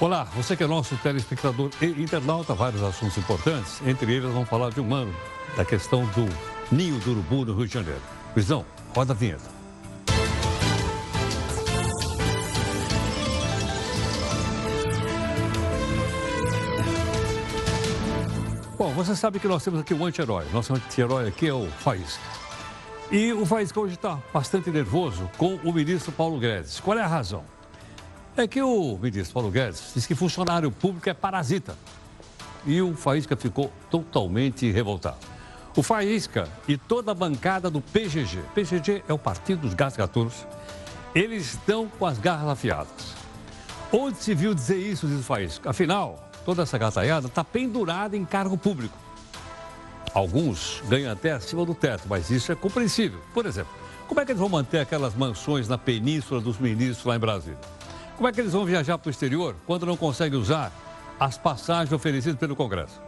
Olá, você que é nosso telespectador e internauta, vários assuntos importantes. Entre eles, vamos falar de um ano, da questão do ninho do urubu no Rio de Janeiro. Luizão, roda a vinheta. Bom, você sabe que nós temos aqui um anti-herói. Nosso anti-herói aqui é o Faísca. E o Faísca hoje está bastante nervoso com o ministro Paulo Guedes. Qual é a razão? É que o ministro Paulo Guedes diz que funcionário público é parasita. E o Faísca ficou totalmente revoltado. O Faísca e toda a bancada do PGG, PGG é o Partido dos Gatos Gatunos, eles estão com as garras afiadas. Onde se viu dizer isso, diz o Faísca? Afinal, toda essa gataiada está pendurada em cargo público. Alguns ganham até acima do teto, mas isso é compreensível. Por exemplo, como é que eles vão manter aquelas mansões na península dos ministros lá em Brasília? Como é que eles vão viajar para o exterior quando não conseguem usar as passagens oferecidas pelo Congresso?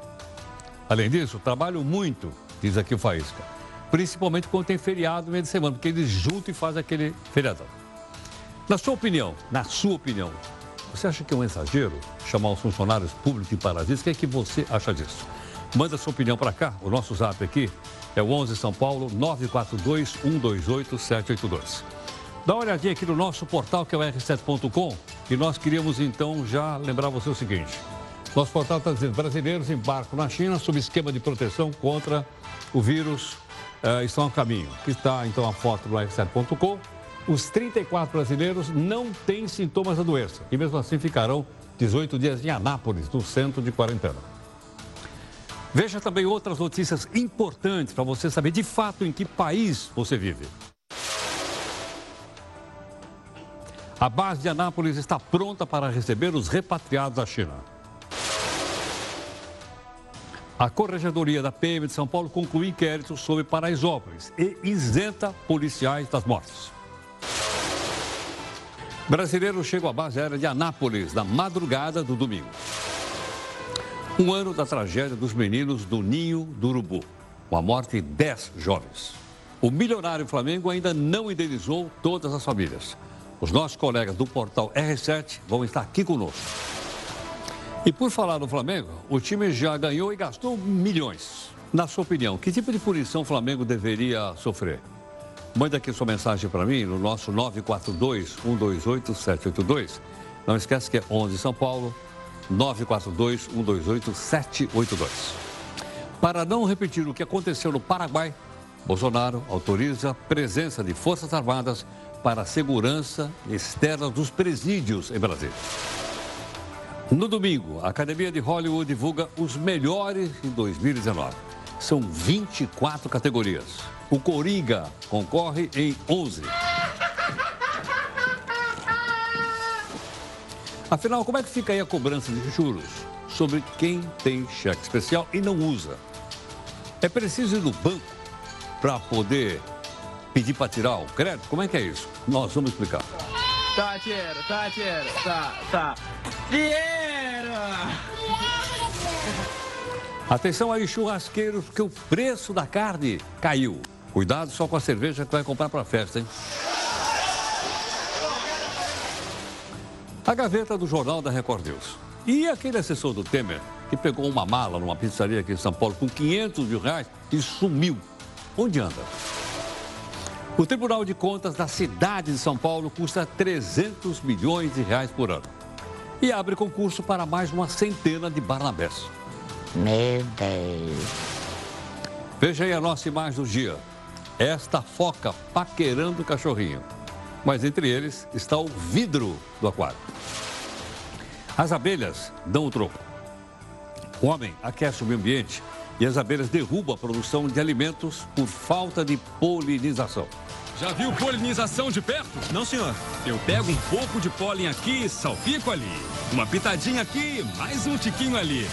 Além disso, trabalham muito, diz aqui o Faísca, principalmente quando tem feriado no meio de semana, porque eles juntam e fazem aquele feriadão. Na sua opinião, na sua opinião, você acha que é um exagero chamar os funcionários públicos de parasitas? O que é que você acha disso? Manda sua opinião para cá. O nosso zap aqui é o 11 São Paulo 942 128 782. Dá uma olhadinha aqui no nosso portal, que é o r7.com, e nós queríamos então já lembrar você o seguinte. Nosso portal está dizendo, brasileiros embarcam na China sob esquema de proteção contra o vírus, eh, estão a caminho. Aqui está então a foto do r7.com. Os 34 brasileiros não têm sintomas da doença e mesmo assim ficarão 18 dias em Anápolis, no centro de quarentena. Veja também outras notícias importantes para você saber de fato em que país você vive. A base de Anápolis está pronta para receber os repatriados da China. A Corregedoria da PM de São Paulo concluiu inquérito sobre Paraisópolis e isenta policiais das mortes. Brasileiro chega à base aérea de Anápolis na madrugada do domingo. Um ano da tragédia dos meninos do Ninho do Urubu, com a morte de 10 jovens. O milionário Flamengo ainda não indenizou todas as famílias. Os nossos colegas do portal R7 vão estar aqui conosco. E por falar no Flamengo, o time já ganhou e gastou milhões. Na sua opinião, que tipo de punição o Flamengo deveria sofrer? Manda aqui sua mensagem para mim no nosso 942-128-782. Não esquece que é 11 São Paulo, 942-128-782. Para não repetir o que aconteceu no Paraguai, Bolsonaro autoriza a presença de Forças Armadas para a segurança externa dos presídios em Brasília. No domingo, a Academia de Hollywood divulga os melhores em 2019. São 24 categorias. O Coringa concorre em 11. Afinal, como é que fica aí a cobrança de juros sobre quem tem cheque especial e não usa? É preciso ir no banco para poder pedir para tirar o crédito? Como é que é isso? Nós vamos explicar. Tá, dinheiro, tá, dinheiro, tá, tá. Dinheiro! Atenção aí, churrasqueiros, porque o preço da carne caiu. Cuidado só com a cerveja que vai comprar para a festa, hein? A gaveta do Jornal da Record News. E aquele assessor do Temer que pegou uma mala numa pizzaria aqui em São Paulo com 500 mil reais e sumiu. Onde anda? O Tribunal de Contas da cidade de São Paulo custa 300 milhões de reais por ano. E abre concurso para mais uma centena de Barnabés. Meu Deus. Veja aí a nossa imagem do dia. Esta foca paquerando o cachorrinho. Mas entre eles está o vidro do aquário. As abelhas dão o troco. O homem aquece o meio ambiente e as abelhas derrubam a produção de alimentos por falta de polinização. Já viu polinização de perto? Não, senhor. Eu pego um pouco de pólen aqui, salpico ali. Uma pitadinha aqui, mais um tiquinho ali.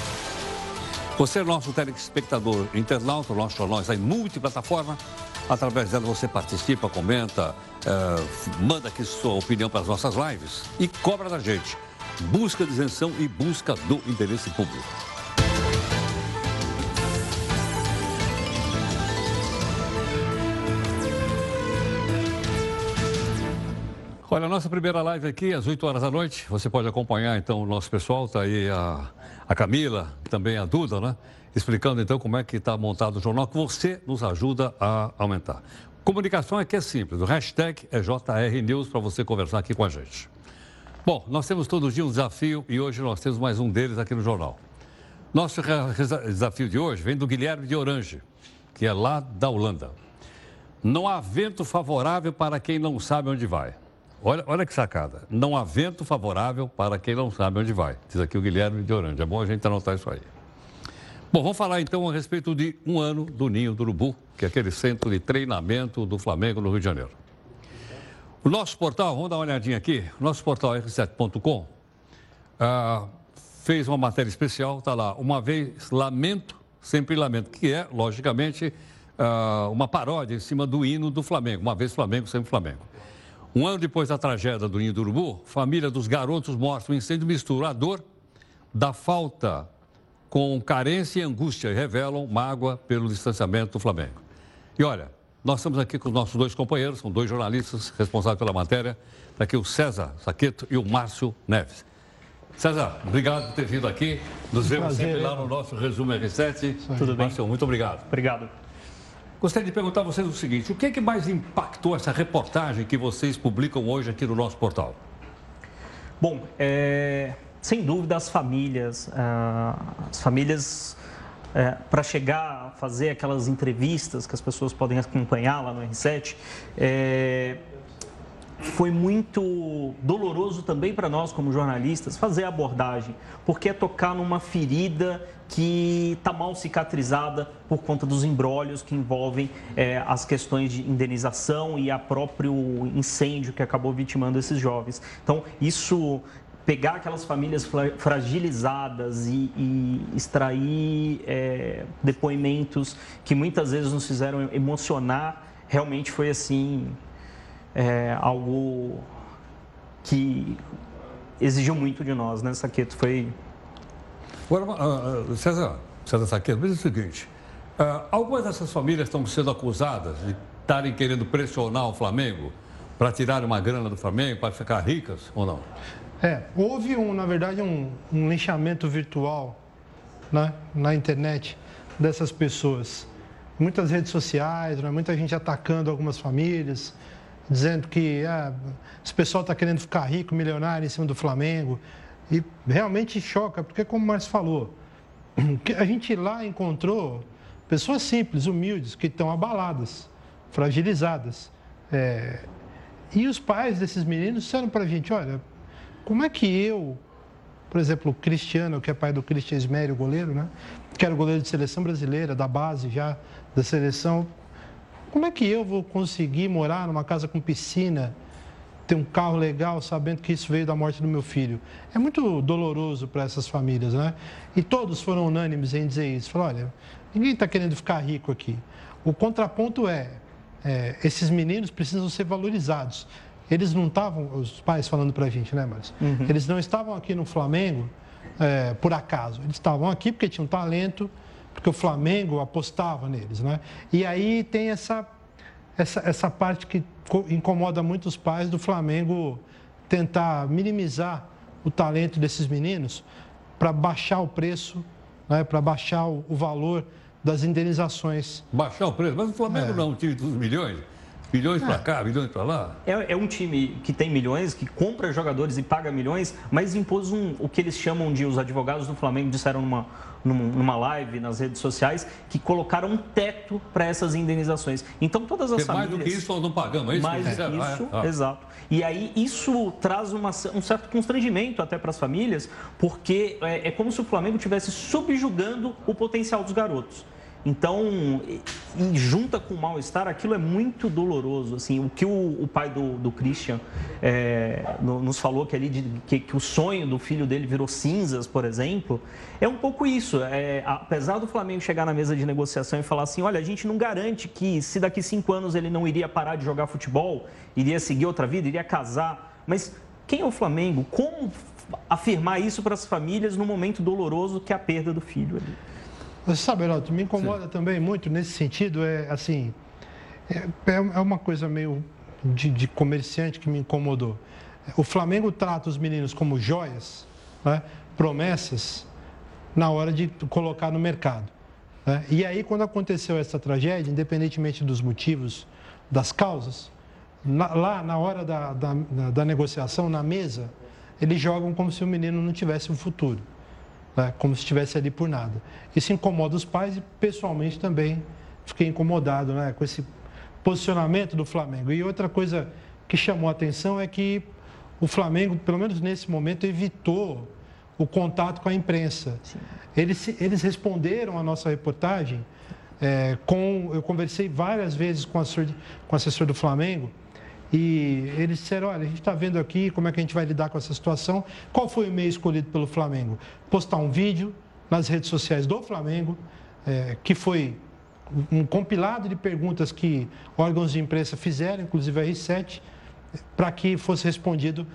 Você é nosso telespectador internauta, nosso jornal está em multiplataforma. Através dela você participa, comenta, eh, manda aqui sua opinião para as nossas lives e cobra da gente. Busca de isenção e busca do interesse público. Olha, a nossa primeira live aqui, às 8 horas da noite. Você pode acompanhar, então, o nosso pessoal. Está aí a, a Camila, também a Duda, né? Explicando, então, como é que está montado o jornal, que você nos ajuda a aumentar. Comunicação aqui é simples. O hashtag é JR News para você conversar aqui com a gente. Bom, nós temos todo dia um desafio e hoje nós temos mais um deles aqui no jornal. Nosso desafio de hoje vem do Guilherme de Orange, que é lá da Holanda. Não há vento favorável para quem não sabe onde vai. Olha, olha que sacada. Não há vento favorável para quem não sabe onde vai. Diz aqui o Guilherme de Orange. É bom a gente anotar isso aí. Bom, vamos falar então a respeito de um ano do Ninho do Urubu, que é aquele centro de treinamento do Flamengo no Rio de Janeiro. O nosso portal, vamos dar uma olhadinha aqui, o nosso portal r7.com ah, fez uma matéria especial, está lá, uma vez lamento, sempre lamento, que é, logicamente, ah, uma paródia em cima do hino do Flamengo, uma vez Flamengo, sempre Flamengo. Um ano depois da tragédia do Ninho do Urubu, família dos garotos mostra um incêndio misturador da falta com carência e angústia e revelam mágoa pelo distanciamento do Flamengo. E olha, nós estamos aqui com os nossos dois companheiros, são dois jornalistas responsáveis pela matéria, está aqui o César Saqueto e o Márcio Neves. César, obrigado por ter vindo aqui. Nos vemos sempre lá no nosso resumo R7. Tudo bem. Márcio, muito obrigado. Obrigado. Gostaria de perguntar a vocês o seguinte: o que, é que mais impactou essa reportagem que vocês publicam hoje aqui no nosso portal? Bom, é, sem dúvida as famílias, ah, as famílias é, para chegar a fazer aquelas entrevistas que as pessoas podem acompanhar lá no R7, é, foi muito doloroso também para nós, como jornalistas, fazer a abordagem, porque é tocar numa ferida que está mal cicatrizada por conta dos embrólios que envolvem é, as questões de indenização e a próprio incêndio que acabou vitimando esses jovens. Então, isso pegar aquelas famílias fragilizadas e, e extrair é, depoimentos que muitas vezes nos fizeram emocionar, realmente foi assim é, algo que exigiu muito de nós, né, Saqueto? Foi. Agora, uh, César, César Saqueto, mas é o seguinte: uh, algumas dessas famílias estão sendo acusadas de estarem querendo pressionar o Flamengo para tirar uma grana do Flamengo, para ficar ricas ou não? É, houve, um, na verdade, um, um linchamento virtual né, na internet dessas pessoas. Muitas redes sociais, né, muita gente atacando algumas famílias, dizendo que ah, esse pessoal está querendo ficar rico, milionário em cima do Flamengo. E realmente choca, porque como o Márcio falou, a gente lá encontrou pessoas simples, humildes, que estão abaladas, fragilizadas. É, e os pais desses meninos disseram para a gente, olha, como é que eu, por exemplo, o Cristiano, que é pai do Cristian Esmério, goleiro, né? Que era goleiro de seleção brasileira, da base já, da seleção. Como é que eu vou conseguir morar numa casa com piscina, ter um carro legal, sabendo que isso veio da morte do meu filho? É muito doloroso para essas famílias, né? E todos foram unânimes em dizer isso. Falaram, olha, ninguém está querendo ficar rico aqui. O contraponto é, é, esses meninos precisam ser valorizados. Eles não estavam, os pais falando para a gente, né, Márcio? Uhum. Eles não estavam aqui no Flamengo é, por acaso. Eles estavam aqui porque tinham talento, porque o Flamengo apostava neles, né? E aí tem essa, essa, essa parte que incomoda muito os pais do Flamengo tentar minimizar o talento desses meninos para baixar o preço, né, para baixar o, o, valor das indenizações. Baixar o preço? Mas o Flamengo é. não é um time dos milhões. Milhões para cá, milhões para lá. É, é, um time que tem milhões, que compra jogadores e paga milhões, mas impôs um, o que eles chamam de, os advogados do Flamengo disseram numa, numa live nas redes sociais, que colocaram um teto para essas indenizações. Então todas as Porque famílias... Mais do que isso nós não pagamos, é isso? Mais do que isso, ah, ah. exato. E aí isso traz uma, um certo constrangimento até para as famílias, porque é, é como se o Flamengo estivesse subjugando o potencial dos garotos. Então, e junta com o mal-estar, aquilo é muito doloroso. Assim, o que o, o pai do, do Christian é, no, nos falou que, ali de, que, que, o sonho do filho dele virou cinzas, por exemplo, é um pouco isso. É, apesar do Flamengo chegar na mesa de negociação e falar assim: olha, a gente não garante que se daqui cinco anos ele não iria parar de jogar futebol, iria seguir outra vida, iria casar. Mas quem é o Flamengo? Como afirmar isso para as famílias no momento doloroso que é a perda do filho ali? Você sabe, Heraldo, me incomoda Sim. também muito nesse sentido, é assim, é, é, é uma coisa meio de, de comerciante que me incomodou. O Flamengo trata os meninos como joias, né? promessas, na hora de colocar no mercado. Né? E aí, quando aconteceu essa tragédia, independentemente dos motivos, das causas, na, lá na hora da, da, da, negociação, na mesa, eles jogam como se o menino não tivesse um futuro, né? como se estivesse ali por nada. Isso incomoda os pais e, pessoalmente, também fiquei incomodado né? com esse posicionamento do Flamengo. E outra coisa que chamou a atenção é que o Flamengo, pelo menos nesse momento, evitou o contato com a imprensa. Eles, eles responderam à nossa reportagem é, com. Eu conversei várias vezes com, com o assessor do Flamengo e eles disseram: olha, a gente está vendo aqui como é que a gente vai lidar com essa situação. Qual foi o meio escolhido pelo Flamengo? Postar um vídeo nas redes sociais do Flamengo, é, que foi um compilado de perguntas que órgãos de imprensa fizeram, inclusive a R7, para que fosse respondido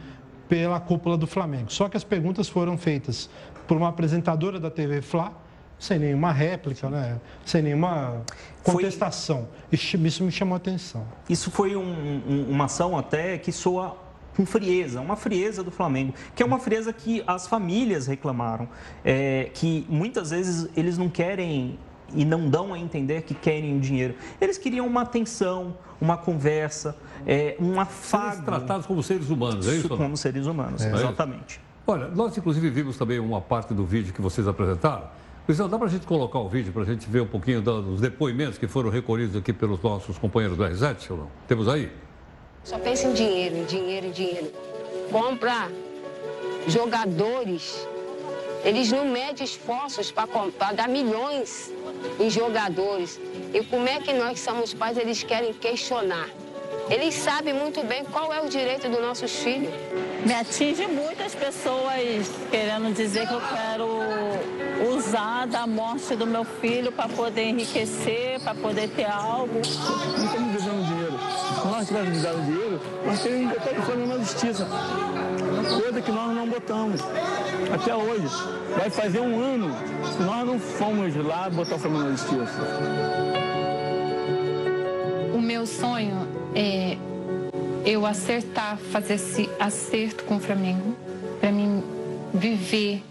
pela cúpula do Flamengo. Só que as perguntas foram feitas por uma apresentadora da TV Fla, sem nenhuma réplica, né? sem nenhuma contestação. Foi... Isso me chamou a atenção. Isso foi um, um, uma ação até que soa com frieza, uma frieza do Flamengo, que é uma frieza que as famílias reclamaram, é, que muitas vezes eles não querem e não dão a entender que querem o dinheiro. Eles queriam uma atenção, uma conversa, é, um afago. Seres tratados como seres humanos, é isso? Como seres humanos, é. exatamente. Olha, nós inclusive vimos também uma parte do vídeo que vocês apresentaram. Luizão, dá para a gente colocar o vídeo para a gente ver um pouquinho dos depoimentos que foram recolhidos aqui pelos nossos companheiros do R7 ou não? Temos aí? Só pensa em dinheiro, em dinheiro, em dinheiro. Compra jogadores. Eles não medem esforços para dar milhões em jogadores. E como é que nós que somos pais, eles querem questionar? Eles sabem muito bem qual é o direito dos nossos filhos. Me atinge muitas pessoas querendo dizer que eu quero usar da morte do meu filho para poder enriquecer, para poder ter algo. Não estamos visando dinheiro. Se nós estivéssemos visando dinheiro, nós teríamos que estar falando na justiça. Coisa que nós não botamos. Até hoje. Vai fazer um ano que nós não fomos lá botar o Flamengo na justiça. Meu sonho é eu acertar, fazer esse acerto com o Flamengo, para mim viver,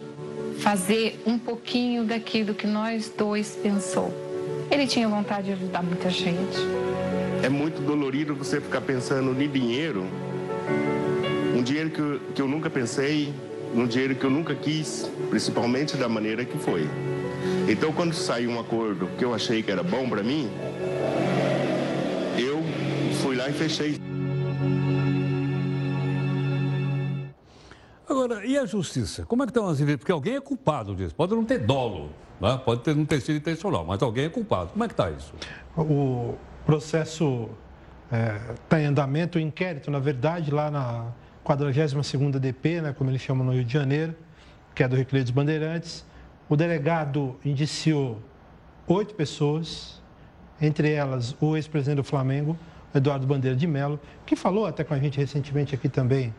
fazer um pouquinho daquilo que nós dois pensou. Ele tinha vontade de ajudar muita gente. É muito dolorido você ficar pensando em dinheiro, um dinheiro que eu, que eu nunca pensei, um dinheiro que eu nunca quis, principalmente da maneira que foi. Então, quando saiu um acordo que eu achei que era bom para mim, e fechei. Agora, e a justiça? Como é que estão as investigações? Porque alguém é culpado disso. Pode não ter dolo, né? pode ter, não ter sido intencional, mas alguém é culpado. Como é que está isso? O processo está é, tá em andamento, o inquérito, na verdade, lá na 42ª DP, né, como eles chamam no Rio de Janeiro, que é do Recreio dos Bandeirantes. O delegado indiciou oito pessoas, entre elas o ex-presidente do Flamengo, Eduardo Bandeira de Mello, que falou até com a gente recentemente aqui também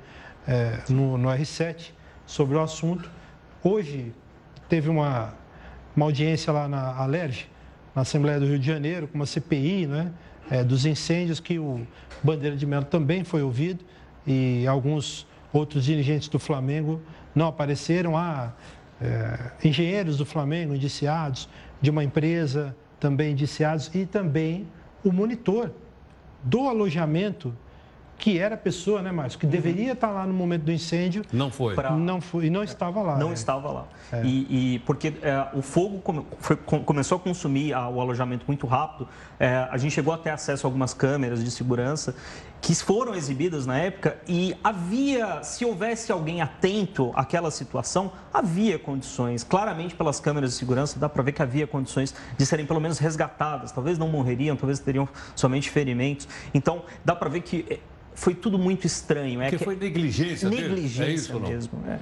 é, no, no, R7 sobre o assunto. Hoje teve uma, uma audiência lá na Alerj, na Assembleia do Rio de Janeiro, com uma CPI né, é, dos incêndios, que o Bandeira de Mello também foi ouvido e alguns outros dirigentes do Flamengo não apareceram. Há é, engenheiros do Flamengo indiciados, de uma empresa também indiciados e também o monitor do alojamento que era a pessoa, né, Márcio, que uhum. deveria estar lá no momento do incêndio. Não foi. Pra... Não foi e não estava lá. Não é. estava lá. É. E, e, porque é, o fogo come, foi, começou a consumir a, o alojamento muito rápido, é, a gente chegou a ter acesso a algumas câmeras de segurança que foram exibidas na época e havia, se houvesse alguém atento àquela situação, havia condições. Claramente, pelas câmeras de segurança, dá para ver que havia condições de serem pelo menos resgatadas. Talvez não morreriam, talvez teriam somente ferimentos. Então, dá para ver que é, foi tudo muito estranho. É que foi negligência Negligência é isso, mesmo. É.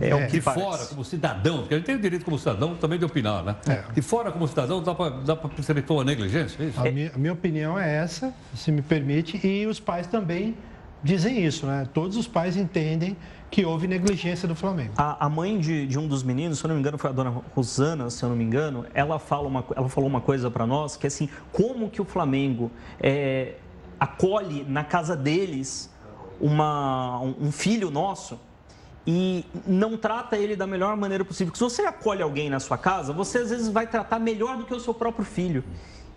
É, é, o que fora, como cidadão, porque a gente tem o direito como cidadão também de opinar, né? É. E fora, como cidadão, dá para perceber que foi uma negligência, é isso? A minha, a minha opinião é essa, se me permite, e os pais também dizem isso, né? Todos os pais entendem que houve negligência do Flamengo. A, a mãe de, de, um dos meninos, se eu não me engano, foi a dona Rosana, se eu não me engano, ela, fala uma, ela falou uma coisa para nós que é assim, como que o Flamengo é, acolhe na casa deles uma, um filho nosso e não trata ele da melhor maneira possível. Se você acolhe alguém na sua casa, você às vezes vai tratar melhor do que o seu próprio filho.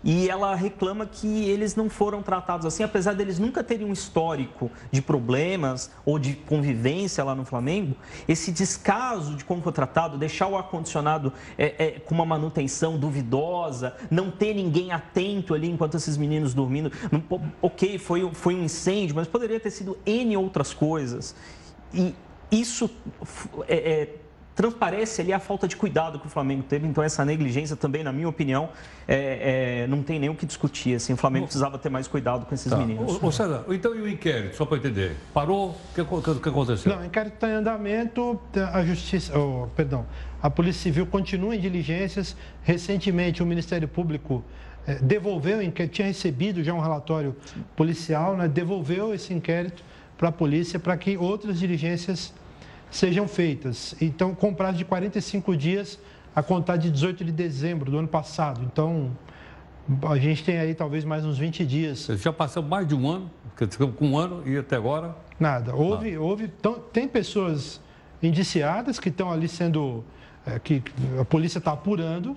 E ela reclama que eles não foram tratados assim, apesar deles nunca terem um histórico de problemas ou de convivência lá no Flamengo. Esse descaso de como foi tratado, deixar o ar-condicionado é, é, com uma manutenção duvidosa, não ter ninguém atento ali enquanto esses meninos dormindo. Não, ok, foi, foi um incêndio, mas poderia ter sido N outras coisas. E isso é, é transparece ali a falta de cuidado que o Flamengo teve. Então, essa negligência também, na minha opinião, é, é, não tem nem o que discutir. Assim, o Flamengo precisava ter mais cuidado com esses tá. meninos. Ô, César, então e o inquérito, só para entender? Parou? O que, que, que, aconteceu? Não, o inquérito está em andamento. A Justiça, oh, perdão, a Polícia Civil continua em diligências. Recentemente, o Ministério Público é, devolveu, tinha recebido já um relatório policial, né, devolveu esse inquérito para a polícia para que outras diligências sejam feitas. Então, com prazo de 45 dias a contar de 18 de dezembro do ano passado. Então, a gente tem aí talvez mais uns 20 dias. Já passou mais de um ano, com um ano e até agora? Nada. Houve, Nada. houve tem pessoas indiciadas que estão ali sendo, é, que a polícia está apurando.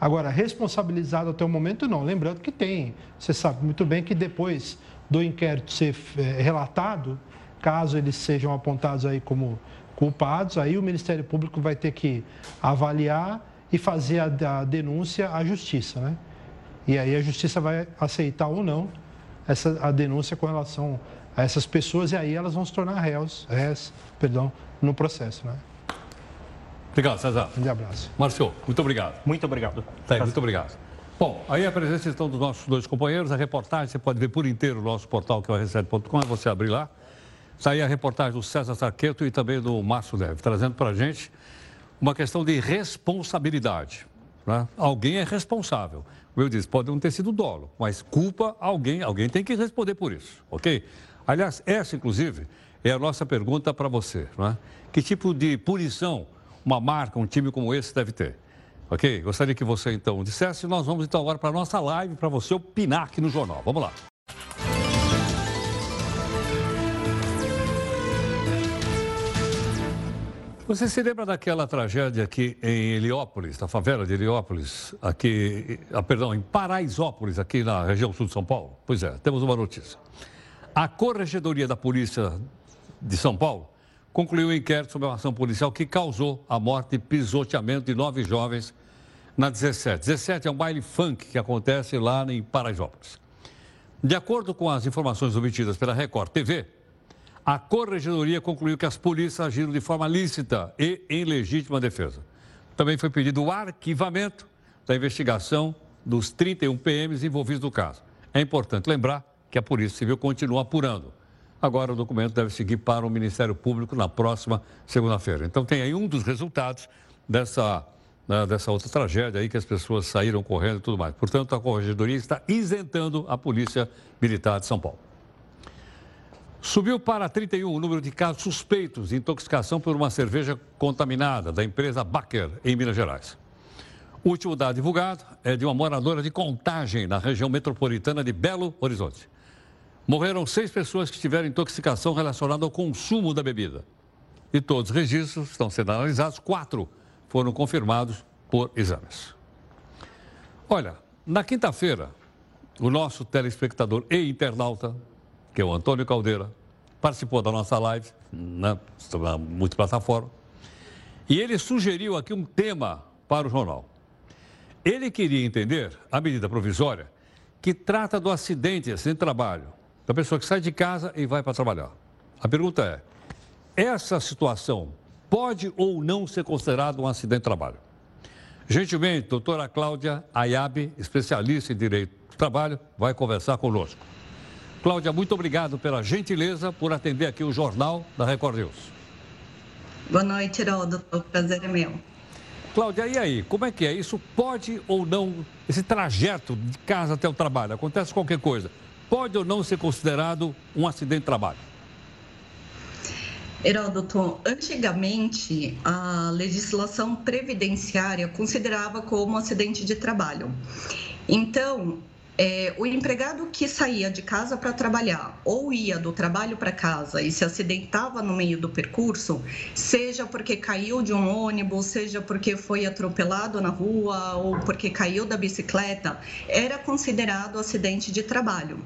Agora, responsabilizado até o momento, não. Lembrando que tem, você sabe muito bem que depois do inquérito ser é, relatado, caso eles sejam apontados aí como culpados, aí o Ministério Público vai ter que avaliar e fazer a, a denúncia à Justiça, né? E aí a Justiça vai aceitar ou não essa, a denúncia com relação a essas pessoas e aí elas vão se tornar réus, réus perdão, no processo, né? Obrigado, César. Um abraço. Márcio, muito obrigado. Muito obrigado. Tá, muito obrigado. Bom, aí a presença então dos nossos dois companheiros, a reportagem, você pode ver por inteiro o nosso portal que é o r7.com, é você abrir lá. Está aí a reportagem do César Sarqueto e também do Márcio Leve, trazendo para a gente uma questão de responsabilidade. Né? Alguém é responsável. Como eu disse, pode não ter sido dolo, mas culpa alguém, alguém tem que responder por isso, ok? Aliás, essa, inclusive, é a nossa pergunta para você. Né? Que tipo de punição uma marca, um time como esse deve ter? Ok? Gostaria que você, então, dissesse. Nós vamos, então, agora para a nossa live, para você opinar aqui no jornal. Vamos lá. Você se lembra daquela tragédia aqui em Heliópolis, na favela de Heliópolis, aqui, ah, perdão, em Paraisópolis, aqui na região sul de São Paulo? Pois é, temos uma notícia. A Corregedoria da Polícia de São Paulo concluiu um inquérito sobre uma ação policial que causou a morte e pisoteamento de nove jovens na 17. 17 é um baile funk que acontece lá em Paraisópolis. De acordo com as informações obtidas pela Record TV, a Corregedoria concluiu que as polícias agiram de forma lícita e em legítima defesa. Também foi pedido o arquivamento da investigação dos 31 PMs envolvidos no caso. É importante lembrar que a Polícia Civil continua apurando. Agora o documento deve seguir para o Ministério Público na próxima segunda-feira. Então tem aí um dos resultados dessa, né, dessa outra tragédia aí que as pessoas saíram correndo e tudo mais. Portanto, a Corregedoria está isentando a Polícia Militar de São Paulo. Subiu para 31 o número de casos suspeitos de intoxicação por uma cerveja contaminada da empresa Baker, em Minas Gerais. O último dado divulgado é de uma moradora de Contagem, na região metropolitana de Belo Horizonte. Morreram seis pessoas que tiveram intoxicação relacionada ao consumo da bebida. E todos os registros estão sendo analisados, quatro foram confirmados por exames. Olha, na quinta-feira, o nosso telespectador e internauta que é o Antônio Caldeira, participou da nossa live na, na multiplataforma, e ele sugeriu aqui um tema para o jornal. Ele queria entender a medida provisória que trata do acidente de trabalho, da pessoa que sai de casa e vai para trabalhar. A pergunta é: essa situação pode ou não ser considerada um acidente de trabalho? Gentilmente, doutora Cláudia Ayabe, especialista em direito do trabalho, vai conversar conosco. Cláudia, muito obrigado pela gentileza por atender aqui o Jornal da Record News. Boa noite, Heródoto. O prazer é meu. Cláudia, e aí? Como é que é? Isso pode ou não, esse trajeto de casa até o trabalho, acontece qualquer coisa, pode ou não ser considerado um acidente de trabalho? Heródoto, antigamente a legislação previdenciária considerava como acidente de trabalho. Então, é, o empregado que saía de casa para trabalhar ou ia do trabalho para casa e se acidentava no meio do percurso, seja porque caiu de um ônibus, seja porque foi atropelado na rua ou porque caiu da bicicleta, era considerado acidente de trabalho.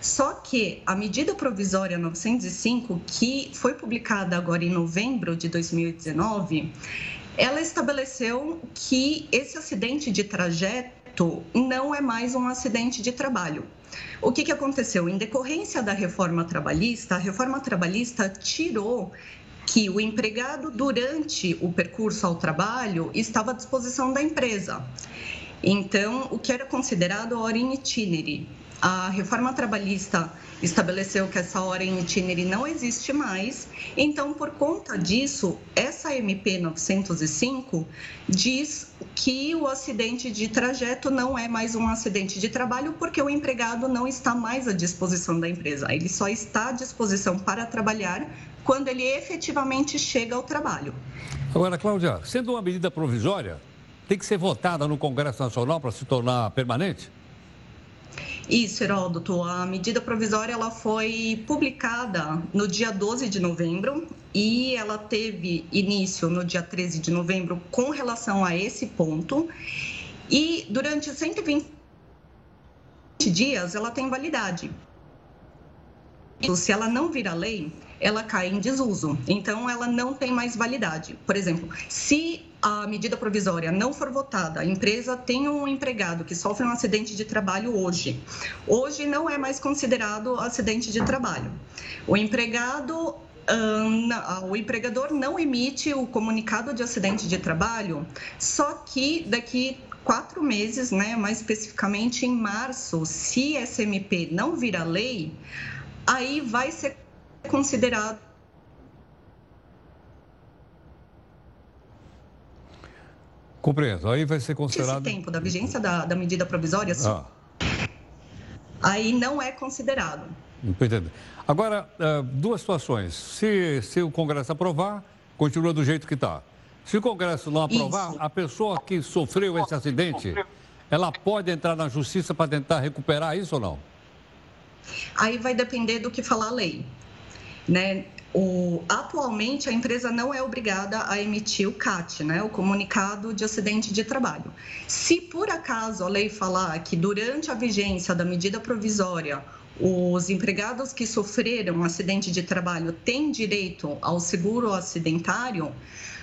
Só que a medida provisória 905, que foi publicada agora em novembro de 2019, ela estabeleceu que esse acidente de trajeto não é mais um acidente de trabalho. O que, que aconteceu? Em decorrência da reforma trabalhista, a reforma trabalhista tirou que o empregado, durante o percurso ao trabalho, estava à disposição da empresa. Então, o que era considerado hora in itinere. A reforma trabalhista estabeleceu que essa hora em itinere não existe mais. Então, por conta disso, essa MP 905 diz que o acidente de trajeto não é mais um acidente de trabalho porque o empregado não está mais à disposição da empresa. Ele só está à disposição para trabalhar quando ele efetivamente chega ao trabalho. Agora, Cláudia, sendo uma medida provisória, tem que ser votada no Congresso Nacional para se tornar permanente? Isso, Heródoto. A medida provisória ela foi publicada no dia 12 de novembro e ela teve início no dia 13 de novembro com relação a esse ponto. E durante 120 dias ela tem validade. Se ela não vira lei, ela cai em desuso. Então, ela não tem mais validade. Por exemplo, se a medida provisória não for votada, a empresa tem um empregado que sofre um acidente de trabalho hoje. Hoje não é mais considerado acidente de trabalho. O empregado o empregador não emite o comunicado de acidente de trabalho, só que daqui quatro meses, né, mais especificamente em março, se SMP não vira lei, aí vai ser considerado Compreendo. Aí vai ser considerado. Esse tempo da vigência da, da medida provisória, ah. aí não é considerado. Entendo. Agora, eh, duas situações. Se, se o Congresso aprovar, continua do jeito que está. Se o Congresso não aprovar, Isso. a pessoa que sofreu esse acidente, ela pode entrar na justiça para tentar recuperar isso ou não? Aí vai depender do que falar a lei. Né? O, atualmente, a empresa não é obrigada a emitir o CAT, né, o Comunicado de Acidente de Trabalho. Se por acaso a lei falar que durante a vigência da medida provisória os empregados que sofreram um acidente de trabalho têm direito ao seguro acidentário,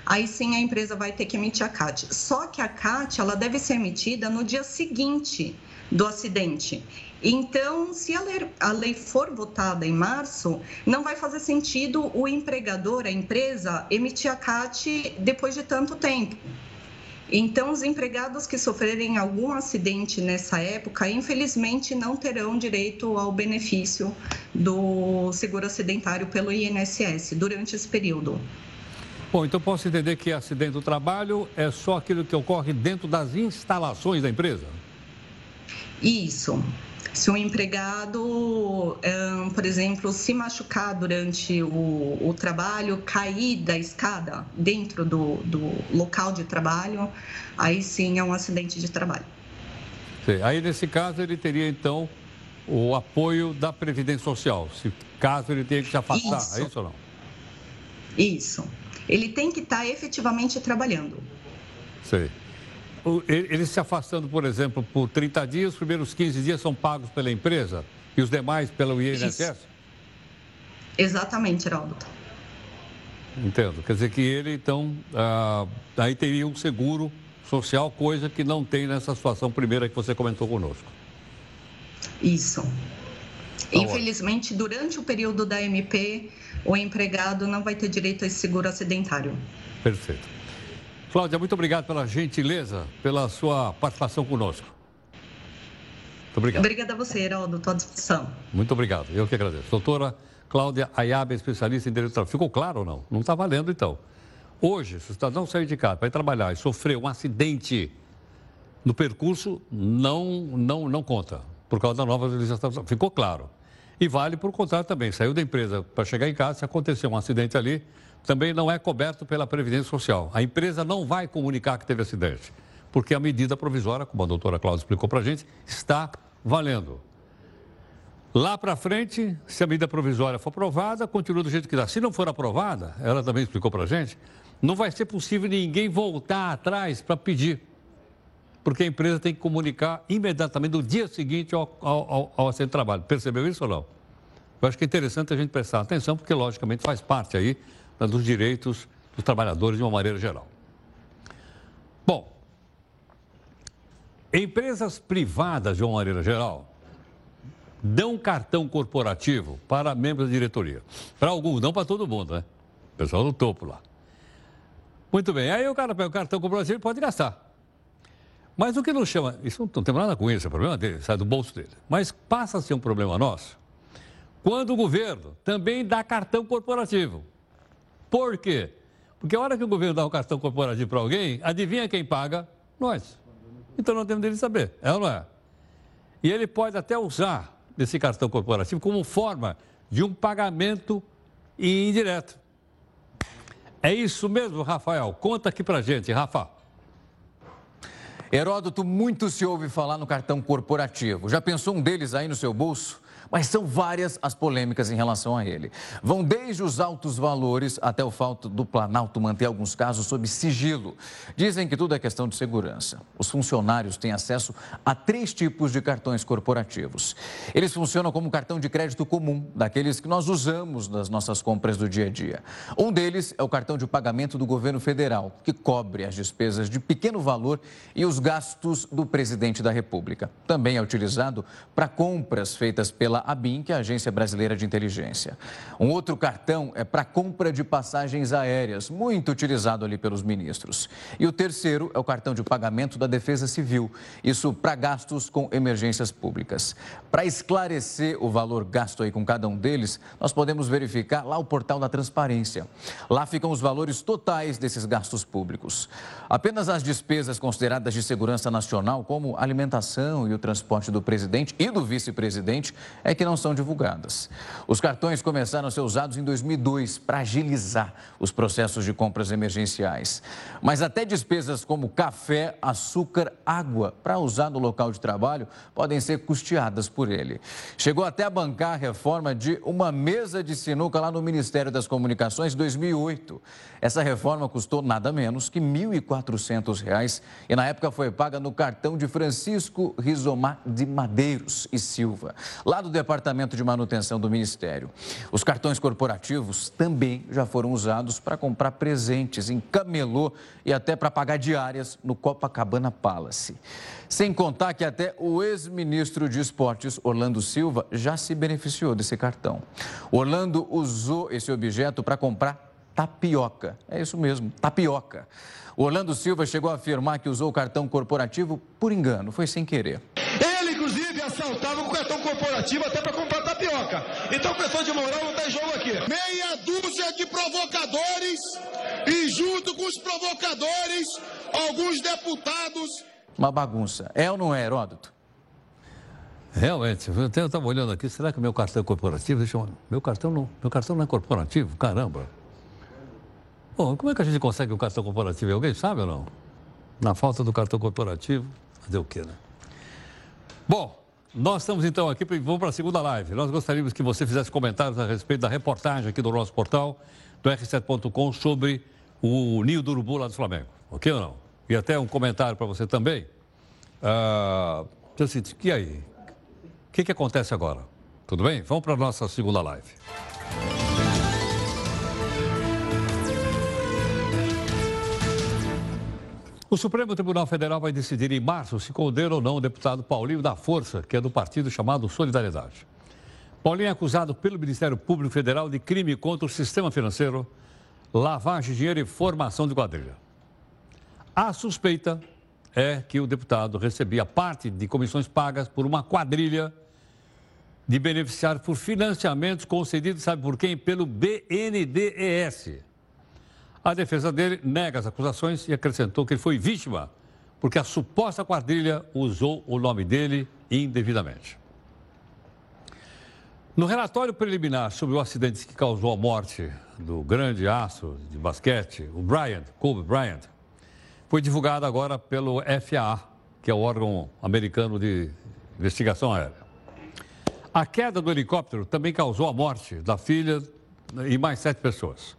aí sim a empresa vai ter que emitir a CAT. Só que a CAT ela deve ser emitida no dia seguinte do acidente. Então, se a lei, a lei, for votada em março, não vai fazer sentido o empregador, a empresa, emitir a CAT depois de tanto tempo. Então, os empregados que sofrerem algum acidente nessa época, infelizmente, não terão direito ao benefício do seguro acidentário pelo INSS durante esse período. Bom, então posso entender que acidente do trabalho é só aquilo que ocorre dentro das instalações da empresa? Isso. Se um empregado, por exemplo, se machucar durante o, o trabalho, cair da escada dentro do, do, local de trabalho, aí sim é um acidente de trabalho. Sim. Aí, nesse caso, ele teria, então, o apoio da Previdência Social, se caso ele tenha que se afastar, isso. é isso ou não? Isso. Ele tem que estar efetivamente trabalhando. Sim ele se afastando, por exemplo, por 30 dias, os primeiros 15 dias são pagos pela empresa e os demais pelo INSS? Isso. Exatamente, Heraldo. Entendo. Quer dizer que ele, então, ah, aí teria um seguro social, coisa que não tem nessa situação primeira que você comentou conosco. Isso. Tá Infelizmente, durante o período da MP, o empregado não vai ter direito a esse seguro acidentário. Perfeito. Cláudia, muito obrigado pela gentileza, pela sua participação conosco. Muito obrigado. Obrigada a você, Heraldo. Estou à disposição. Muito obrigado. Eu que agradeço. Doutora Cláudia Ayabe, especialista em direito Ficou claro ou não? Não está valendo, então. Hoje, se o cidadão sair de casa para ir trabalhar e sofrer um acidente no percurso, não, não, não conta, por causa da nova legislação. Ficou claro. E vale por contrário também. Saiu da empresa para chegar em casa, se acontecer um acidente ali, também não é coberto pela Previdência Social. A empresa não vai comunicar que teve acidente, porque a medida provisória, como a doutora Cláudia explicou para a gente, está valendo. Lá para frente, se a medida provisória for aprovada, continua do jeito que está. Se não for aprovada, ela também explicou para a gente, não vai ser possível ninguém voltar atrás para pedir. Porque a empresa tem que comunicar imediatamente no dia seguinte ao, ao, ao acidente de trabalho. Percebeu isso ou não? Eu acho que é interessante a gente prestar atenção, porque logicamente faz parte aí dos direitos dos trabalhadores de uma maneira geral. Bom, empresas privadas de uma maneira geral dão cartão corporativo para membros da diretoria. Para alguns, não para todo mundo, né? O pessoal do topo lá. Muito bem, aí o cara pega o cartão corporativo e pode gastar. Mas o que não chama, isso não tem nada com isso, é problema dele, sai do bolso dele. Mas passa a ser um problema nosso quando o governo também dá cartão corporativo. Por quê? Porque a hora que o governo dá um cartão corporativo para alguém, adivinha quem paga? Nós. Então não temos dele saber, é ou não é? E ele pode até usar esse cartão corporativo como forma de um pagamento indireto. É isso mesmo, Rafael? Conta aqui pra gente, Rafa. Heródoto, muito se ouve falar no cartão corporativo. Já pensou um deles aí no seu bolso? Mas são várias as polêmicas em relação a ele. Vão desde os altos valores até o fato do Planalto manter alguns casos sob sigilo. Dizem que tudo é questão de segurança. Os funcionários têm acesso a três tipos de cartões corporativos. Eles funcionam como cartão de crédito comum, daqueles que nós usamos nas nossas compras do dia a dia. Um deles é o cartão de pagamento do governo federal, que cobre as despesas de pequeno valor e os gastos do presidente da República. Também é utilizado para compras feitas pela a ABIN, que é a Agência Brasileira de Inteligência. Um outro cartão é para compra de passagens aéreas, muito utilizado ali pelos ministros. E o terceiro é o cartão de pagamento da Defesa Civil, isso para gastos com emergências públicas. Para esclarecer o valor gasto aí com cada um deles, nós podemos verificar lá o portal da transparência. Lá ficam os valores totais desses gastos públicos. Apenas as despesas consideradas de segurança nacional, como alimentação e o transporte do presidente e do vice-presidente, é que não são divulgadas. Os cartões começaram a ser usados em 2002 para agilizar os processos de compras emergenciais. Mas até despesas como café, açúcar, água para usar no local de trabalho podem ser custeadas por ele. Chegou até a bancar a reforma de uma mesa de sinuca lá no Ministério das Comunicações em 2008. Essa reforma custou nada menos que R$ 1.400 e na época foi paga no cartão de Francisco Rizomar de Madeiros e Silva, lá do Departamento de Manutenção do Ministério. Os cartões corporativos também já foram usados para comprar presentes em camelô e até para pagar diárias no Copacabana Palace. Sem contar que até o ex-ministro de Esportes, Orlando Silva, já se beneficiou desse cartão. Orlando usou esse objeto para comprar tapioca. É isso mesmo, tapioca. Orlando Silva chegou a afirmar que usou o cartão corporativo por engano, foi sem querer. Ele, inclusive, assaltava com o cartão corporativo até para comprar tapioca. Então, questão de moral não está em jogo aqui. Meia dúzia de provocadores e, junto com os provocadores, alguns deputados. Uma bagunça. É ou não é, Heródoto? Realmente, eu estava olhando aqui, será que meu cartão é corporativo? Deixa eu... Meu cartão não, meu cartão não é corporativo, caramba. Bom, como é que a gente consegue o cartão corporativo? Alguém sabe ou não? Na falta do cartão corporativo, fazer o quê, né? Bom, nós estamos então aqui, vamos para a segunda live. Nós gostaríamos que você fizesse comentários a respeito da reportagem aqui do nosso portal, do R7.com, sobre o ninho do urubu lá do Flamengo. Ok ou não? E até um comentário para você também. Ah, e aí? O que, que acontece agora? Tudo bem? Vamos para a nossa segunda live. O Supremo Tribunal Federal vai decidir em março se condena ou não o deputado Paulinho da Força, que é do partido chamado Solidariedade. Paulinho é acusado pelo Ministério Público Federal de crime contra o sistema financeiro, lavagem de dinheiro e formação de quadrilha. A suspeita é que o deputado recebia parte de comissões pagas por uma quadrilha de beneficiários por financiamentos concedidos, sabe por quem? Pelo BNDES. A defesa dele nega as acusações e acrescentou que ele foi vítima porque a suposta quadrilha usou o nome dele indevidamente. No relatório preliminar sobre o acidente que causou a morte do grande aço de basquete, o Bryant, Kobe Bryant, foi divulgado agora pelo FAA, que é o órgão americano de investigação aérea. A queda do helicóptero também causou a morte da filha e mais sete pessoas.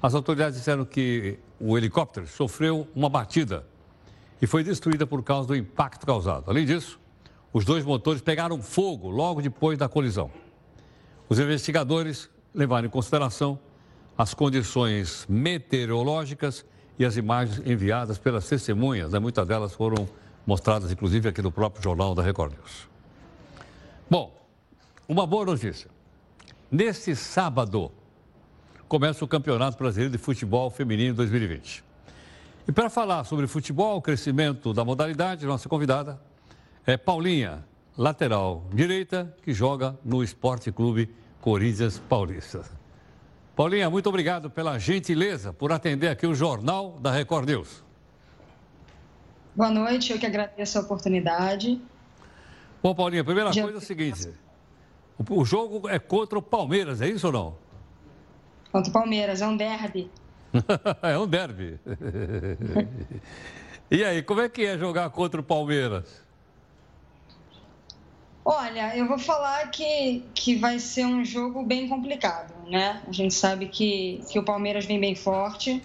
As autoridades disseram que o helicóptero sofreu uma batida e foi destruída por causa do impacto causado. Além disso, os dois motores pegaram fogo logo depois da colisão. Os investigadores levaram em consideração as condições meteorológicas e as imagens enviadas pelas testemunhas, né? muitas delas foram mostradas, inclusive, aqui no próprio jornal da Record News. Bom, uma boa notícia. Neste sábado, começa o Campeonato Brasileiro de Futebol Feminino 2020. E para falar sobre futebol, o crescimento da modalidade, nossa convidada é Paulinha, lateral direita, que joga no Esporte Clube Corinthians Paulista. Paulinha, muito obrigado pela gentileza por atender aqui o Jornal da Record News. Boa noite, eu que agradeço a oportunidade. Bom, Paulinha, a primeira coisa é o seguinte: o jogo é contra o Palmeiras, é isso ou não? Contra o Palmeiras, é um derby. é um derby. e aí, como é que é jogar contra o Palmeiras? Olha, eu vou falar que, que vai ser um jogo bem complicado, né? A gente sabe que, que o Palmeiras vem bem forte,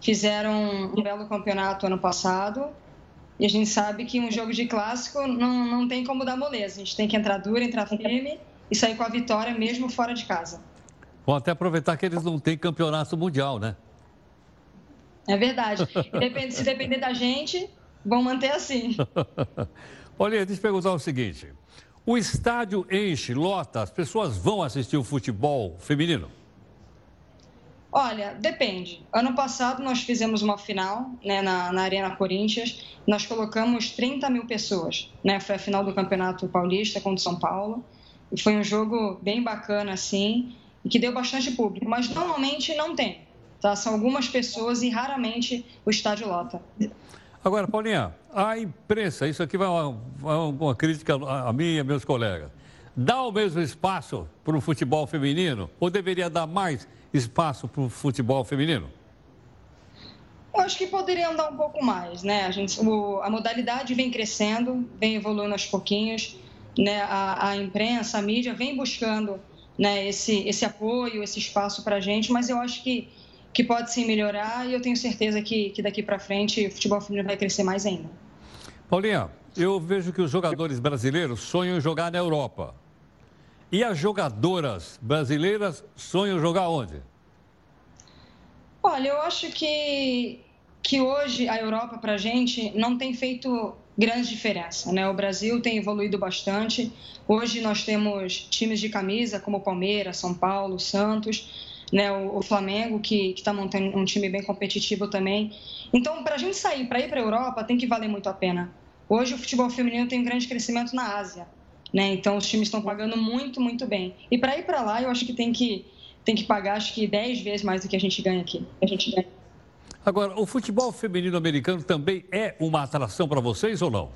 fizeram um belo campeonato ano passado, e a gente sabe que um jogo de clássico não, não tem como dar moleza. A gente tem que entrar duro, entrar firme e sair com a vitória mesmo fora de casa. Vou até aproveitar que eles não têm campeonato mundial, né? É verdade. Depende, se depender da gente, vão manter assim. Olha, deixa eu perguntar o seguinte. O estádio enche, lota, as pessoas vão assistir o futebol feminino? Olha, depende. Ano passado nós fizemos uma final né, na, na Arena Corinthians, nós colocamos 30 mil pessoas. Né? Foi a final do Campeonato Paulista contra o São Paulo. E foi um jogo bem bacana, assim, e que deu bastante público. Mas normalmente não tem. Tá? São algumas pessoas e raramente o estádio lota. Agora, Paulinha, a imprensa, isso aqui vai uma, uma crítica a mim e a meus colegas. Dá o mesmo espaço para o futebol feminino ou deveria dar mais espaço para o futebol feminino? Eu acho que poderiam dar um pouco mais, né? A, gente, o, a modalidade vem crescendo, vem evoluindo aos pouquinhos, né? A, a imprensa, a mídia vem buscando né, esse, esse apoio, esse espaço para a gente, mas eu acho que que pode sim melhorar e eu tenho certeza que, que daqui para frente o futebol feminino vai crescer mais ainda. Paulinha, eu vejo que os jogadores brasileiros sonham em jogar na Europa. E as jogadoras brasileiras sonham jogar onde? Olha, eu acho que, que hoje a Europa para a gente não tem feito grande diferença. Né? O Brasil tem evoluído bastante. Hoje nós temos times de camisa como Palmeiras, São Paulo, Santos né, o, o Flamengo, que está montando um time bem competitivo também. Então, para a gente sair, para ir para a Europa, tem que valer muito a pena. Hoje, o futebol feminino tem um grande crescimento na Ásia. Né? Então, os times estão pagando muito, muito bem. E para ir para lá, eu acho que tem que, tem que pagar, acho que 10 vezes mais do que a gente ganha aqui. A gente ganha. Agora, o futebol feminino americano também é uma atração para vocês ou não?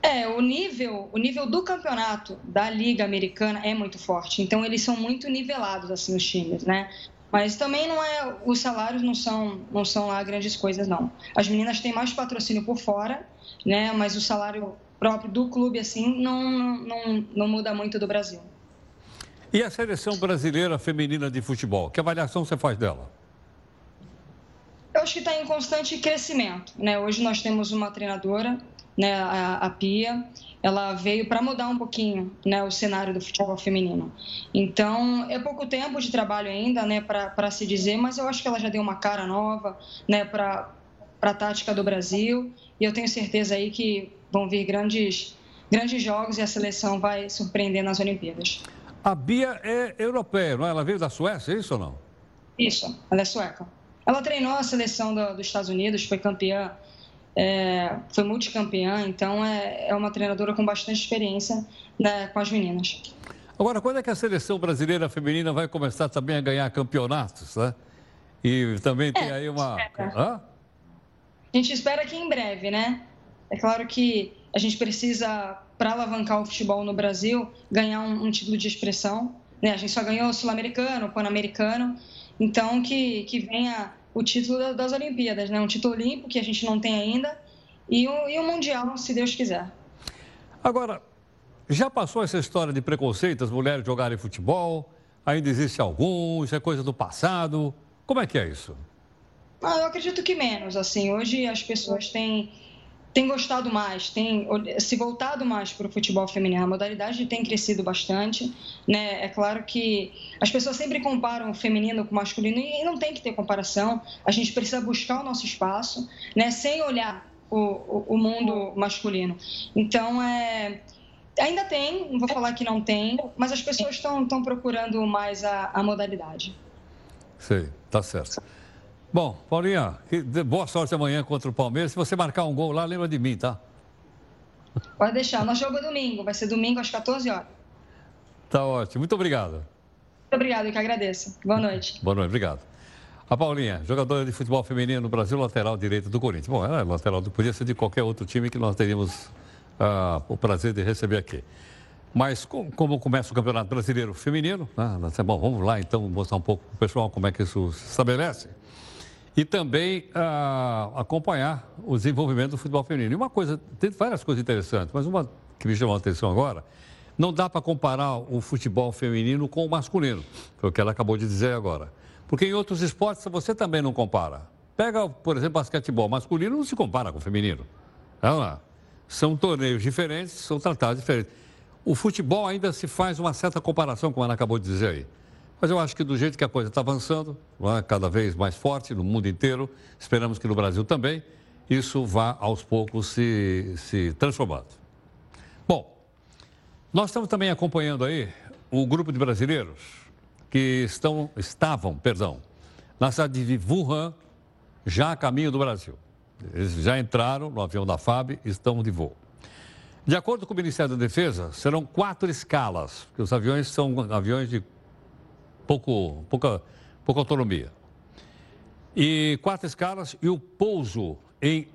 É, o nível, o nível do campeonato da Liga Americana é muito forte. Então eles são muito nivelados assim os times, né? Mas também não é, os salários não são, não são lá grandes coisas não. As meninas têm mais patrocínio por fora, né? Mas o salário próprio do clube assim não, não, não muda muito do Brasil. E a seleção brasileira feminina de futebol, que avaliação você faz dela? Acho que está em constante crescimento. Né? Hoje nós temos uma treinadora né, a, a Pia, ela veio para mudar um pouquinho né, o cenário do futebol feminino. Então, é pouco tempo de trabalho ainda né, para se dizer, mas eu acho que ela já deu uma cara nova né, para a tática do Brasil e eu tenho certeza aí que vão vir grandes, grandes jogos e a seleção vai surpreender nas Olimpíadas. A Bia é europeia, não é? Ela veio da Suécia, é isso ou não? Isso, ela é sueca. Ela treinou a seleção do, dos Estados Unidos, foi campeã é, foi multicampeã, então é, é uma treinadora com bastante experiência né, com as meninas. Agora, quando é que a seleção brasileira feminina vai começar também a ganhar campeonatos, né? E também tem é, aí uma. A gente espera que em breve, né? É claro que a gente precisa, para alavancar o futebol no Brasil, ganhar um, um título de expressão. Né? A gente só ganhou o Sul-Americano, o Pan-Americano. Então, que, que venha o título das Olimpíadas, né? Um título olímpico que a gente não tem ainda e o, e o Mundial, se Deus quiser. Agora, já passou essa história de preconceito, as mulheres jogarem futebol? Ainda existe algum? Isso é coisa do passado? Como é que é isso? Ah, eu acredito que menos. Assim, hoje as pessoas têm, têm gostado mais, têm se voltado mais para o futebol feminino. A modalidade tem crescido bastante. Né? É claro que as pessoas sempre comparam o feminino com o masculino e não tem que ter comparação. A gente precisa buscar o nosso espaço, né? sem olhar o, o, o mundo masculino. Então, é, Ainda tem, não vou falar que não tem, mas as pessoas estão procurando mais a, a modalidade. Sei, tá certo. Bom, Paulinha, boa sorte amanhã contra o Palmeiras. Se você marcar um gol lá, lembra de mim, tá? Pode deixar. Jogo é domingo. Vai ser domingo às 14 horas. Tá ótimo. Muito obrigado. Muito obrigado, eu que agradeço. Boa noite. Boa noite, obrigado. A Paulinha, jogadora de futebol feminino no Brasil, lateral direito do Corinthians. Bom, ela é lateral, podia ser de qualquer outro time que nós teríamos ah, o prazer de receber aqui. Mas como, como começa o Campeonato Brasileiro Feminino, né? bom, vamos lá então mostrar um pouco para o pessoal como é que isso se estabelece. E também ah, acompanhar o desenvolvimento do futebol feminino. E uma coisa, tem várias coisas interessantes, mas uma que me chamou a atenção agora, não dá para comparar o futebol feminino com o masculino, foi o que ela acabou de dizer agora. Porque em outros esportes você também não compara. Pega, por exemplo, basquetebol masculino não se compara com o feminino. Não é? São torneios diferentes, são tratados diferentes. O futebol ainda se faz uma certa comparação, como ela acabou de dizer aí. Mas eu acho que do jeito que a coisa está avançando, é? cada vez mais forte no mundo inteiro, esperamos que no Brasil também, isso vá aos poucos se, se transformando. Bom, nós estamos também acompanhando aí o grupo de brasileiros que estão, estavam, perdão, na cidade de Wuhan, já a caminho do Brasil. Eles já entraram no avião da FAB e estão de voo. De acordo com o Ministério da Defesa, serão quatro escalas, porque os aviões são aviões de pouco, pouca, pouca autonomia. E quatro escalas e o pouso em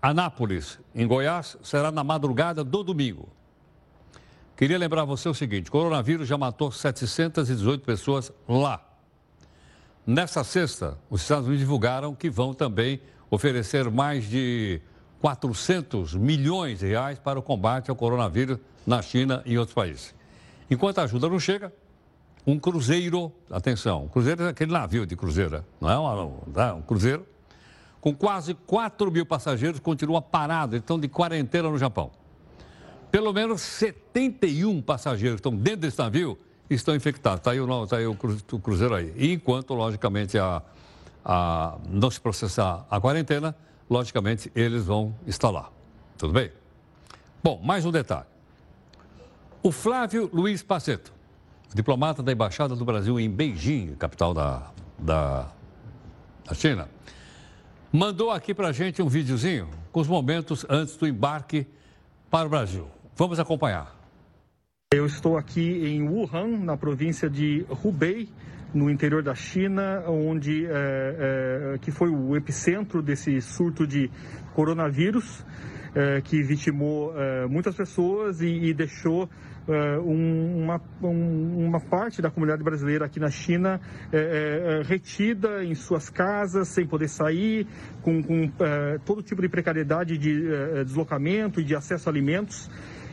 Anápolis, em Goiás, será na madrugada do domingo. Queria lembrar você o seguinte: coronavírus já matou 718 pessoas lá. Nessa sexta, os Estados Unidos divulgaram que vão também oferecer mais de 400 milhões de reais para o combate ao coronavírus na China e em outros países. Enquanto a ajuda não chega, um cruzeiro, atenção, um cruzeiro é aquele navio de cruzeiro, não é um, é um cruzeiro, com quase 4 mil passageiros, continua parado, estão de quarentena no Japão. Pelo menos 71 passageiros estão dentro desse navio estão infectados. Está aí, o, tá aí o cruzeiro aí. E enquanto, logicamente, a, a não se processar a quarentena, logicamente eles vão estar lá. Tudo bem? Bom, mais um detalhe. O Flávio Luiz Paceto, diplomata da Embaixada do Brasil em Beijing, capital da, da, da China, mandou aqui para a gente um videozinho com os momentos antes do embarque para o Brasil. Vamos acompanhar. Eu estou aqui em Wuhan, na província de Hubei, no interior da China, onde é, é, que foi o epicentro desse surto de coronavírus, é, que vitimou muitas pessoas e, e deixou uma, um, uma parte da comunidade brasileira aqui na China é, retida em suas casas, sem poder sair, com, com todo tipo de precariedade de deslocamento e de acesso a alimentos.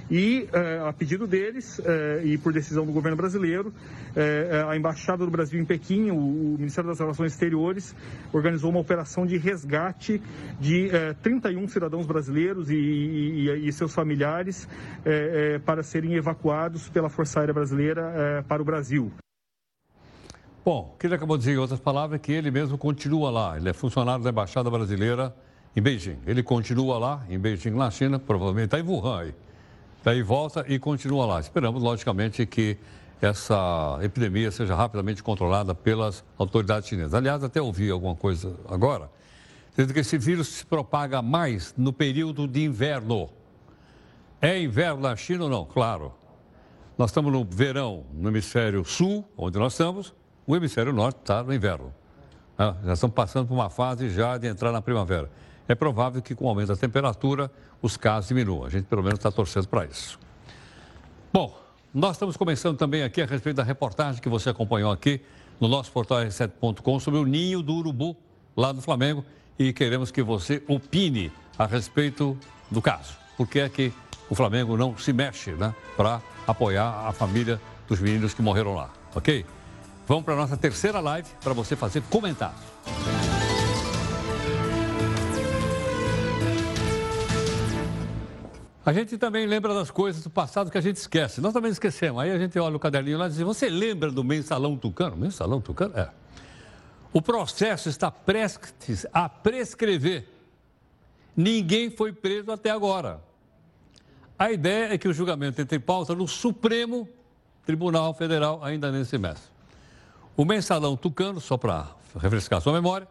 E, eh, a pedido deles eh, e por decisão do governo brasileiro, eh, a Embaixada do Brasil em Pequim, o, Ministério das Relações Exteriores, organizou uma operação de resgate de 31 cidadãos brasileiros e seus familiares para serem evacuados pela Força Aérea Brasileira para o Brasil. Bom, o que ele acabou de dizer em outras palavras é que ele mesmo continua lá. Ele é funcionário da Embaixada Brasileira em Beijing. Ele continua lá, em Beijing, na China, provavelmente está em Wuhan aí. Daí volta e continua lá. Esperamos, logicamente, que essa epidemia seja rapidamente controlada pelas autoridades chinesas. Aliás, até ouvi alguma coisa agora, dizendo que esse vírus se propaga mais no período de inverno. É inverno na China ou não? Claro. Nós estamos no verão no hemisfério sul, onde nós estamos, o hemisfério norte está no inverno. Ah, já estamos passando por uma fase já de entrar na primavera é provável que com o aumento da temperatura os casos diminuam. A gente pelo menos está torcendo para isso. Bom, nós estamos começando também aqui a respeito da reportagem que você acompanhou aqui no nosso portal r7.com sobre o ninho do urubu lá do Flamengo e queremos que você opine a respeito do caso. Por que é que o Flamengo não se mexe né, para apoiar a família dos meninos que morreram lá, ok? Vamos para a nossa terceira live para você fazer comentários. A gente também lembra das coisas do passado que a gente esquece. Nós também esquecemos. Aí a gente olha o caderninho lá e diz: Você lembra do mensalão tucano? Mensalão tucano? É. O processo está prestes a prescrever. Ninguém foi preso até agora. A ideia é que o julgamento entre pauta no Supremo Tribunal Federal ainda nesse mês. O mensalão tucano, só para refrescar sua memória,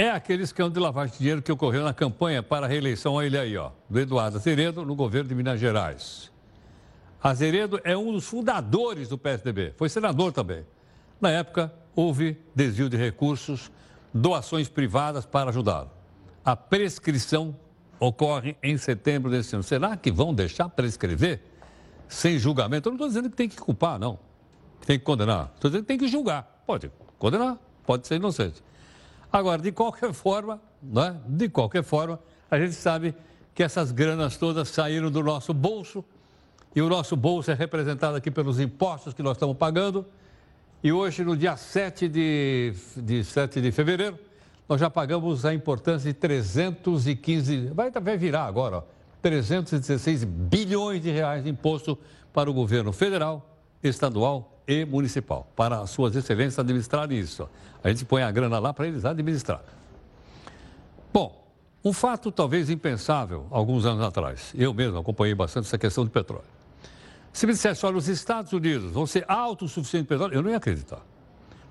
é aquele escândalo de lavagem de dinheiro que ocorreu na campanha para a reeleição, olha ele aí, ó, do Eduardo Azeredo no governo de Minas Gerais. Azeredo é um dos fundadores do PSDB, foi senador também. Na época, houve desvio de recursos, doações privadas para ajudá-lo. A prescrição ocorre em setembro desse ano. Será que vão deixar prescrever sem julgamento? Eu não estou dizendo que tem que culpar, não. Tem que condenar. Estou dizendo que tem que julgar. Pode condenar, pode ser inocente. Agora, de qualquer forma, né? de qualquer forma, a gente sabe que essas granas todas saíram do nosso bolso e o nosso bolso é representado aqui pelos impostos que nós estamos pagando. E hoje, no dia 7 de, de, 7 de fevereiro, nós já pagamos a importância de 315, vai, vai virar agora, ó, 316 bilhões de reais de imposto para o governo federal, estadual e municipal, para as suas excelências administrarem isso. A gente põe a grana lá para eles administrar. Bom, um fato talvez impensável alguns anos atrás. Eu mesmo acompanhei bastante essa questão de petróleo. Se me dissesse, olha, os Estados Unidos vão ser autossuficientes de petróleo, eu não ia acreditar.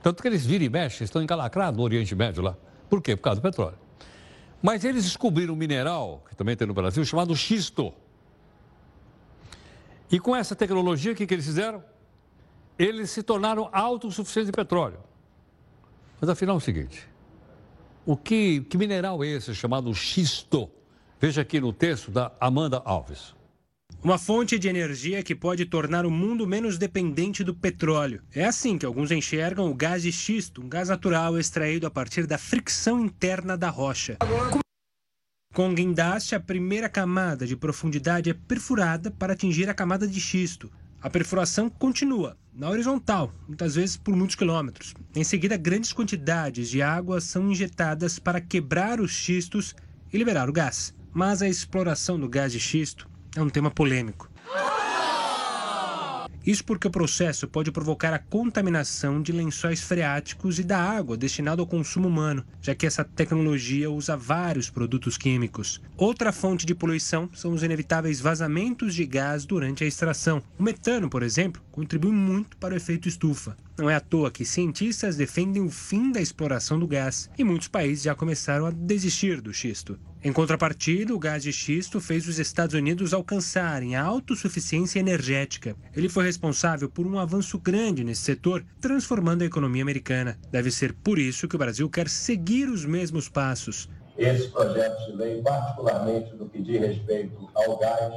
Tanto que eles viram e mexem, estão encalacrados no Oriente Médio lá. Por quê? Por causa do petróleo. Mas eles descobriram um mineral, que também tem no Brasil, chamado xisto. E com essa tecnologia, o que, que eles fizeram? Eles se tornaram autossuficientes de petróleo. Mas afinal é o seguinte: o que, que mineral é esse chamado xisto? Veja aqui no texto da Amanda Alves. Uma fonte de energia que pode tornar o mundo menos dependente do petróleo. É assim que alguns enxergam o gás de xisto, um gás natural extraído a partir da fricção interna da rocha. Com guindaste, a primeira camada de profundidade é perfurada para atingir a camada de xisto. A perfuração continua, na horizontal, muitas vezes por muitos quilômetros. Em seguida, grandes quantidades de água são injetadas para quebrar os xistos e liberar o gás. Mas a exploração do gás de xisto é um tema polêmico. Isso porque o processo pode provocar a contaminação de lençóis freáticos e da água destinada ao consumo humano, já que essa tecnologia usa vários produtos químicos. Outra fonte de poluição são os inevitáveis vazamentos de gás durante a extração. O metano, por exemplo, contribui muito para o efeito estufa. Não é à toa que cientistas defendem o fim da exploração do gás e muitos países já começaram a desistir do xisto. Em contrapartida, o gás de xisto fez os Estados Unidos alcançarem a autossuficiência energética. Ele foi responsável por um avanço grande nesse setor, transformando a economia americana. Deve ser por isso que o Brasil quer seguir os mesmos passos. Esse projeto de lei, particularmente no que diz respeito ao gás,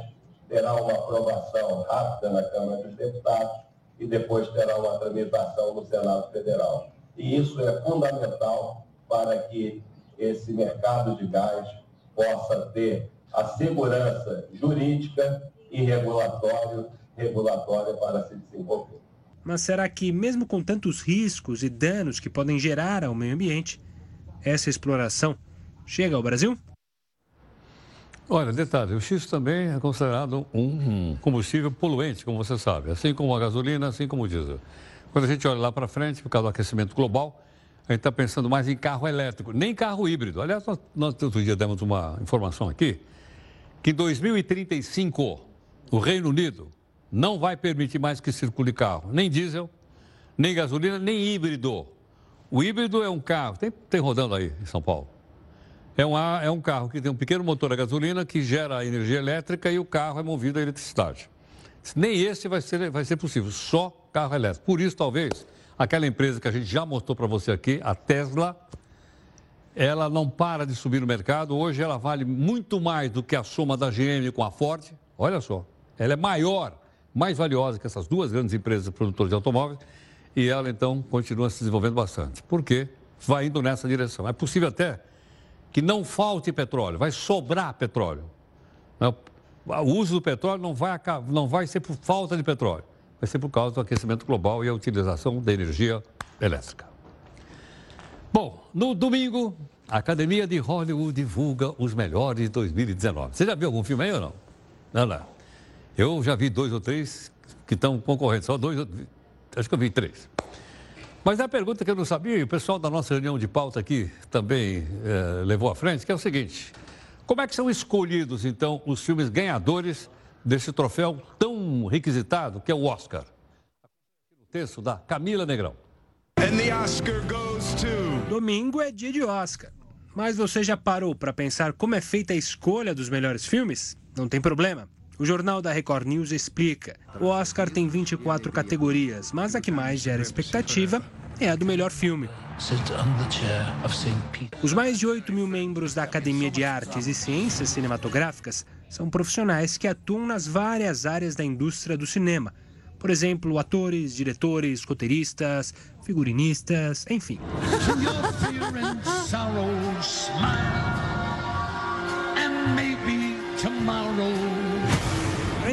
terá uma aprovação rápida na Câmara dos Deputados e depois terá uma tramitação no Senado Federal. E isso é fundamental para que esse mercado de gás possa ter a segurança jurídica e regulatório, regulatória para se desenvolver. Mas será que, mesmo com tantos riscos e danos que podem gerar ao meio ambiente, essa exploração chega ao Brasil? Olha, detalhe, o xisto também é considerado um combustível poluente, como você sabe, assim como a gasolina, assim como o diesel. Quando a gente olha lá para frente, por causa do aquecimento global, a gente está pensando mais em carro elétrico, nem carro híbrido. Aliás, nós, nós outro dia demos uma informação aqui, que em 2035 o Reino Unido não vai permitir mais que circule carro, nem diesel, nem gasolina, nem híbrido. O híbrido é um carro, tem, tem rodando aí em São Paulo. É um, é um carro que tem um pequeno motor a gasolina que gera energia elétrica e o carro é movido a eletricidade. Nem esse vai ser, vai ser possível, só carro elétrico. Por isso, talvez, aquela empresa que a gente já mostrou para você aqui, a Tesla, ela não para de subir no mercado. Hoje ela vale muito mais do que a soma da GM com a Ford. Olha só, ela é maior, mais valiosa que essas duas grandes empresas produtoras de automóveis. E ela então continua se desenvolvendo bastante. Por quê? Vai indo nessa direção. É possível até que não falte petróleo, vai sobrar petróleo. o uso do petróleo não vai, não vai ser por falta de petróleo, vai ser por causa do aquecimento global e a utilização da energia elétrica. Bom, no domingo, a Academia de Hollywood divulga os melhores de 2019. Você já viu algum filme aí ou não? Não, não. Eu já vi dois ou três que estão concorrendo, só dois, acho que eu vi três. Mas a pergunta que eu não sabia, e o pessoal da nossa reunião de pauta aqui também é, levou à frente, que é o seguinte: como é que são escolhidos, então, os filmes ganhadores desse troféu tão requisitado que é o Oscar? O texto da Camila Negrão. Domingo é dia de Oscar. Mas você já parou para pensar como é feita a escolha dos melhores filmes? Não tem problema. O jornal da Record News explica. O Oscar tem 24 categorias, mas a que mais gera expectativa é a do melhor filme. Os mais de 8 mil membros da Academia de Artes e Ciências Cinematográficas são profissionais que atuam nas várias áreas da indústria do cinema. Por exemplo, atores, diretores, roteiristas, figurinistas, enfim.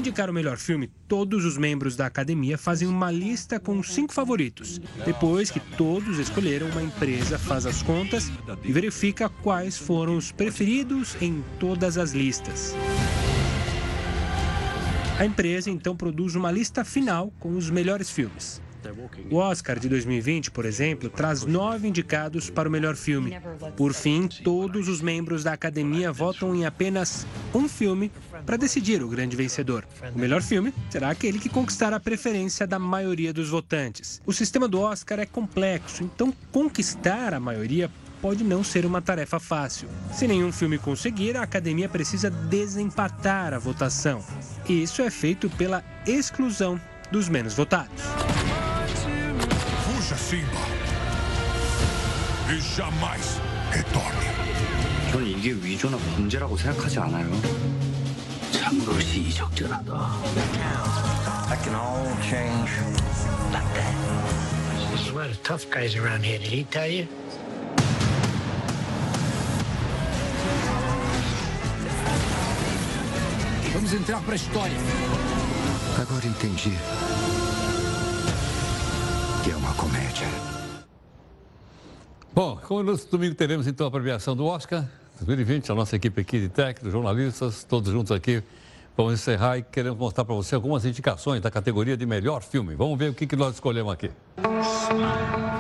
Indicar o melhor filme, todos os membros da academia fazem uma lista com cinco favoritos. Depois que todos escolheram, uma empresa faz as contas e verifica quais foram os preferidos em todas as listas. A empresa então produz uma lista final com os melhores filmes. O Oscar de 2020, por exemplo, traz nove indicados para o melhor filme. Por fim, todos os membros da academia votam em apenas um filme para decidir o grande vencedor. O melhor filme será aquele que conquistar a preferência da maioria dos votantes. O sistema do Oscar é complexo, então conquistar a maioria pode não ser uma tarefa fácil. Se nenhum filme conseguir, a academia precisa desempatar a votação. E isso é feito pela exclusão dos menos votados. Fuja, Simba. E jamais retorne. 저는 이게 위조나 범죄라고 생각하지 않아요. 참으로 시의적절하다. That can all change like that. There's a lot of tough guys around here. Did he tell you? Vamos entrar para a história. Agora entendi que é uma comédia. Bom, como no domingo teremos então a premiação do Oscar 2020, a nossa equipe aqui de técnicos, jornalistas, todos juntos aqui, vamos encerrar e queremos mostrar para você algumas indicações da categoria de melhor filme. Vamos ver o que, que nós escolhemos aqui. Smile.